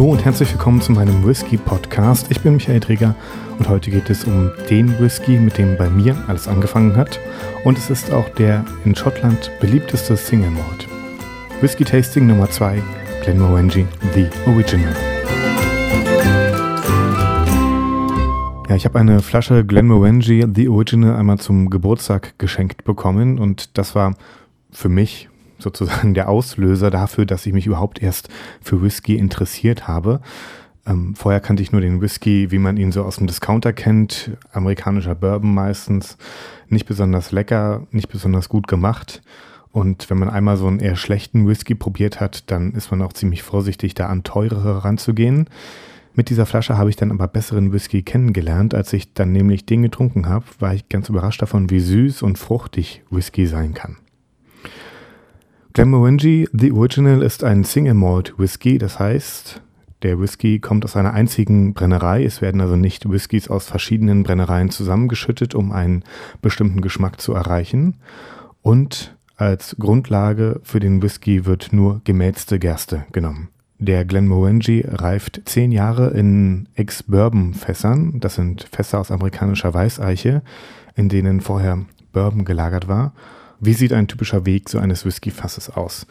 Hallo und herzlich willkommen zu meinem Whisky Podcast. Ich bin Michael Träger und heute geht es um den Whisky, mit dem bei mir alles angefangen hat. Und es ist auch der in Schottland beliebteste Single Malt. Whisky Tasting Nummer 2, Glenmorangie The Original. Ja, ich habe eine Flasche Glenmorangie The Original einmal zum Geburtstag geschenkt bekommen und das war für mich sozusagen der Auslöser dafür, dass ich mich überhaupt erst für Whisky interessiert habe. Ähm, vorher kannte ich nur den Whisky, wie man ihn so aus dem Discounter kennt, amerikanischer Bourbon meistens, nicht besonders lecker, nicht besonders gut gemacht. Und wenn man einmal so einen eher schlechten Whisky probiert hat, dann ist man auch ziemlich vorsichtig, da an teurere ranzugehen. Mit dieser Flasche habe ich dann aber besseren Whisky kennengelernt. Als ich dann nämlich den getrunken habe, war ich ganz überrascht davon, wie süß und fruchtig Whisky sein kann. Glenmorangie The Original ist ein Single Malt Whisky, das heißt, der Whisky kommt aus einer einzigen Brennerei. Es werden also nicht Whiskys aus verschiedenen Brennereien zusammengeschüttet, um einen bestimmten Geschmack zu erreichen. Und als Grundlage für den Whisky wird nur gemälzte Gerste genommen. Der Glenmorangie reift zehn Jahre in Ex-Bourbon-Fässern. Das sind Fässer aus amerikanischer Weißeiche, in denen vorher Bourbon gelagert war. Wie sieht ein typischer Weg so eines Whiskyfasses aus?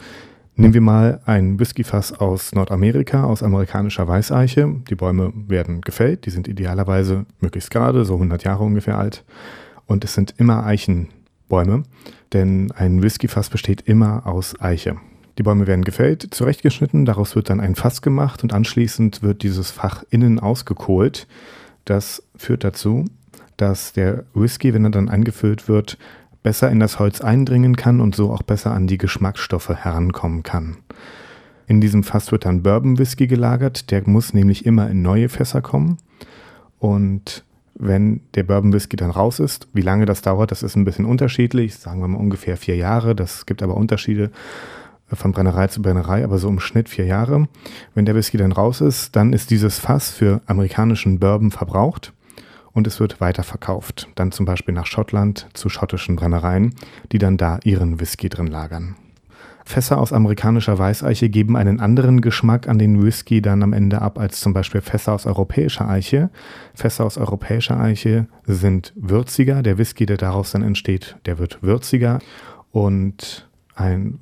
Nehmen wir mal ein Whiskyfass aus Nordamerika, aus amerikanischer Weißeiche. Die Bäume werden gefällt, die sind idealerweise möglichst gerade, so 100 Jahre ungefähr alt. Und es sind immer Eichenbäume, denn ein Whiskyfass besteht immer aus Eiche. Die Bäume werden gefällt, zurechtgeschnitten, daraus wird dann ein Fass gemacht und anschließend wird dieses Fach innen ausgekohlt. Das führt dazu, dass der Whisky, wenn er dann eingefüllt wird, besser in das Holz eindringen kann und so auch besser an die Geschmacksstoffe herankommen kann. In diesem Fass wird dann Bourbon Whisky gelagert, der muss nämlich immer in neue Fässer kommen. Und wenn der Bourbon Whisky dann raus ist, wie lange das dauert, das ist ein bisschen unterschiedlich, sagen wir mal ungefähr vier Jahre, das gibt aber Unterschiede von Brennerei zu Brennerei, aber so im Schnitt vier Jahre. Wenn der Whisky dann raus ist, dann ist dieses Fass für amerikanischen Bourbon verbraucht und es wird weiterverkauft. Dann zum Beispiel nach Schottland zu schottischen Brennereien, die dann da ihren Whisky drin lagern. Fässer aus amerikanischer Weißeiche geben einen anderen Geschmack an den Whisky dann am Ende ab als zum Beispiel Fässer aus europäischer Eiche. Fässer aus europäischer Eiche sind würziger. Der Whisky, der daraus dann entsteht, der wird würziger. Und ein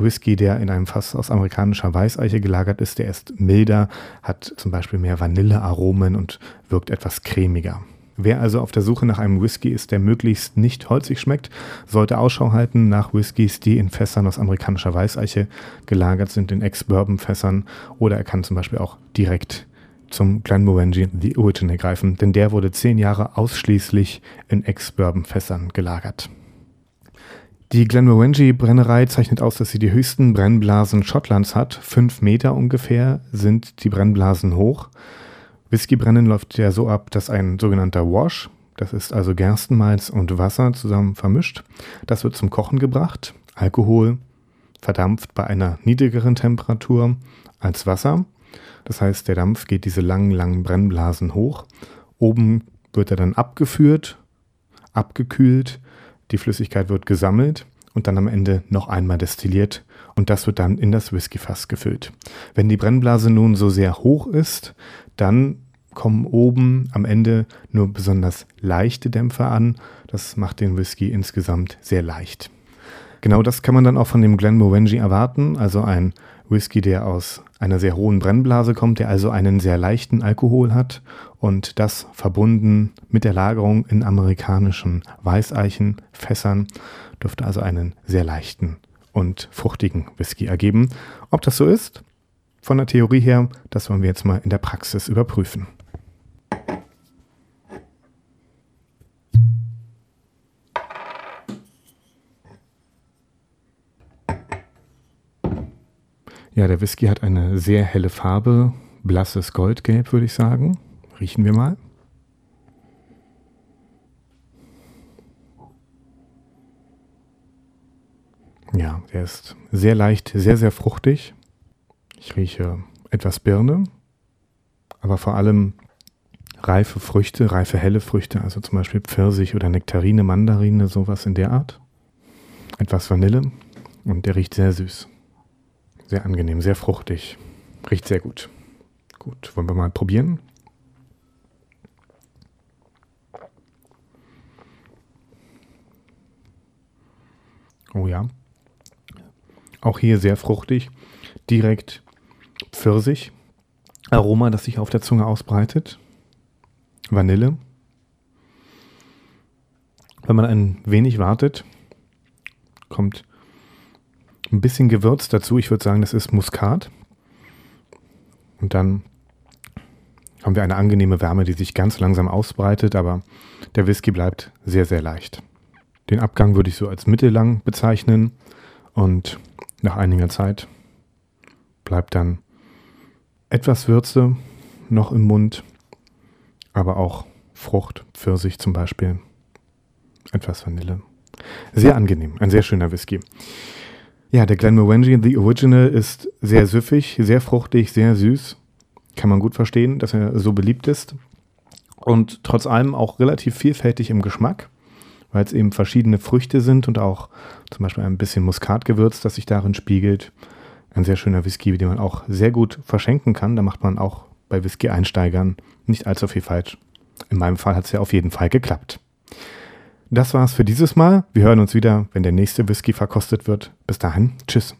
Whisky, der in einem Fass aus amerikanischer Weißeiche gelagert ist, der ist milder, hat zum Beispiel mehr Vanillearomen und wirkt etwas cremiger. Wer also auf der Suche nach einem Whisky ist, der möglichst nicht holzig schmeckt, sollte Ausschau halten nach Whiskys, die in Fässern aus amerikanischer Weißeiche gelagert sind, in Ex-Bourbon-Fässern. Oder er kann zum Beispiel auch direkt zum Glenmorangie The Original greifen, denn der wurde zehn Jahre ausschließlich in Ex-Bourbon-Fässern gelagert. Die Glenmorangie-Brennerei zeichnet aus, dass sie die höchsten Brennblasen Schottlands hat. Fünf Meter ungefähr sind die Brennblasen hoch. Whiskybrennen läuft ja so ab, dass ein sogenannter Wash, das ist also Gerstenmalz und Wasser zusammen vermischt, das wird zum Kochen gebracht. Alkohol verdampft bei einer niedrigeren Temperatur als Wasser. Das heißt, der Dampf geht diese langen, langen Brennblasen hoch. Oben wird er dann abgeführt, abgekühlt die Flüssigkeit wird gesammelt und dann am Ende noch einmal destilliert und das wird dann in das Whiskyfass gefüllt. Wenn die Brennblase nun so sehr hoch ist, dann kommen oben am Ende nur besonders leichte Dämpfer an. Das macht den Whisky insgesamt sehr leicht. Genau das kann man dann auch von dem Glenmorangie erwarten, also ein Whisky, der aus einer sehr hohen Brennblase kommt, der also einen sehr leichten Alkohol hat und das verbunden mit der Lagerung in amerikanischen Weißeichenfässern dürfte also einen sehr leichten und fruchtigen Whisky ergeben. Ob das so ist, von der Theorie her, das wollen wir jetzt mal in der Praxis überprüfen. Ja, der Whisky hat eine sehr helle Farbe, blasses Goldgelb, würde ich sagen. Riechen wir mal. Ja, der ist sehr leicht, sehr, sehr fruchtig. Ich rieche etwas Birne, aber vor allem reife Früchte, reife helle Früchte, also zum Beispiel Pfirsich oder Nektarine, Mandarine, sowas in der Art. Etwas Vanille und der riecht sehr süß. Sehr angenehm, sehr fruchtig. Riecht sehr gut. Gut, wollen wir mal probieren? Oh ja. Auch hier sehr fruchtig. Direkt Pfirsich. Aroma, das sich auf der Zunge ausbreitet. Vanille. Wenn man ein wenig wartet, kommt ein bisschen Gewürz dazu. Ich würde sagen, das ist Muskat. Und dann haben wir eine angenehme Wärme, die sich ganz langsam ausbreitet, aber der Whisky bleibt sehr, sehr leicht. Den Abgang würde ich so als mittellang bezeichnen und nach einiger Zeit bleibt dann etwas Würze noch im Mund, aber auch Frucht, Pfirsich zum Beispiel, etwas Vanille. Sehr angenehm, ein sehr schöner Whisky. Ja, der Glenmorangie The Original ist sehr süffig, sehr fruchtig, sehr süß. Kann man gut verstehen, dass er so beliebt ist. Und trotz allem auch relativ vielfältig im Geschmack, weil es eben verschiedene Früchte sind und auch zum Beispiel ein bisschen Muskatgewürz, das sich darin spiegelt. Ein sehr schöner Whisky, den man auch sehr gut verschenken kann. Da macht man auch bei Whisky-Einsteigern nicht allzu viel falsch. In meinem Fall hat es ja auf jeden Fall geklappt. Das war's für dieses Mal. Wir hören uns wieder, wenn der nächste Whisky verkostet wird. Bis dahin, tschüss.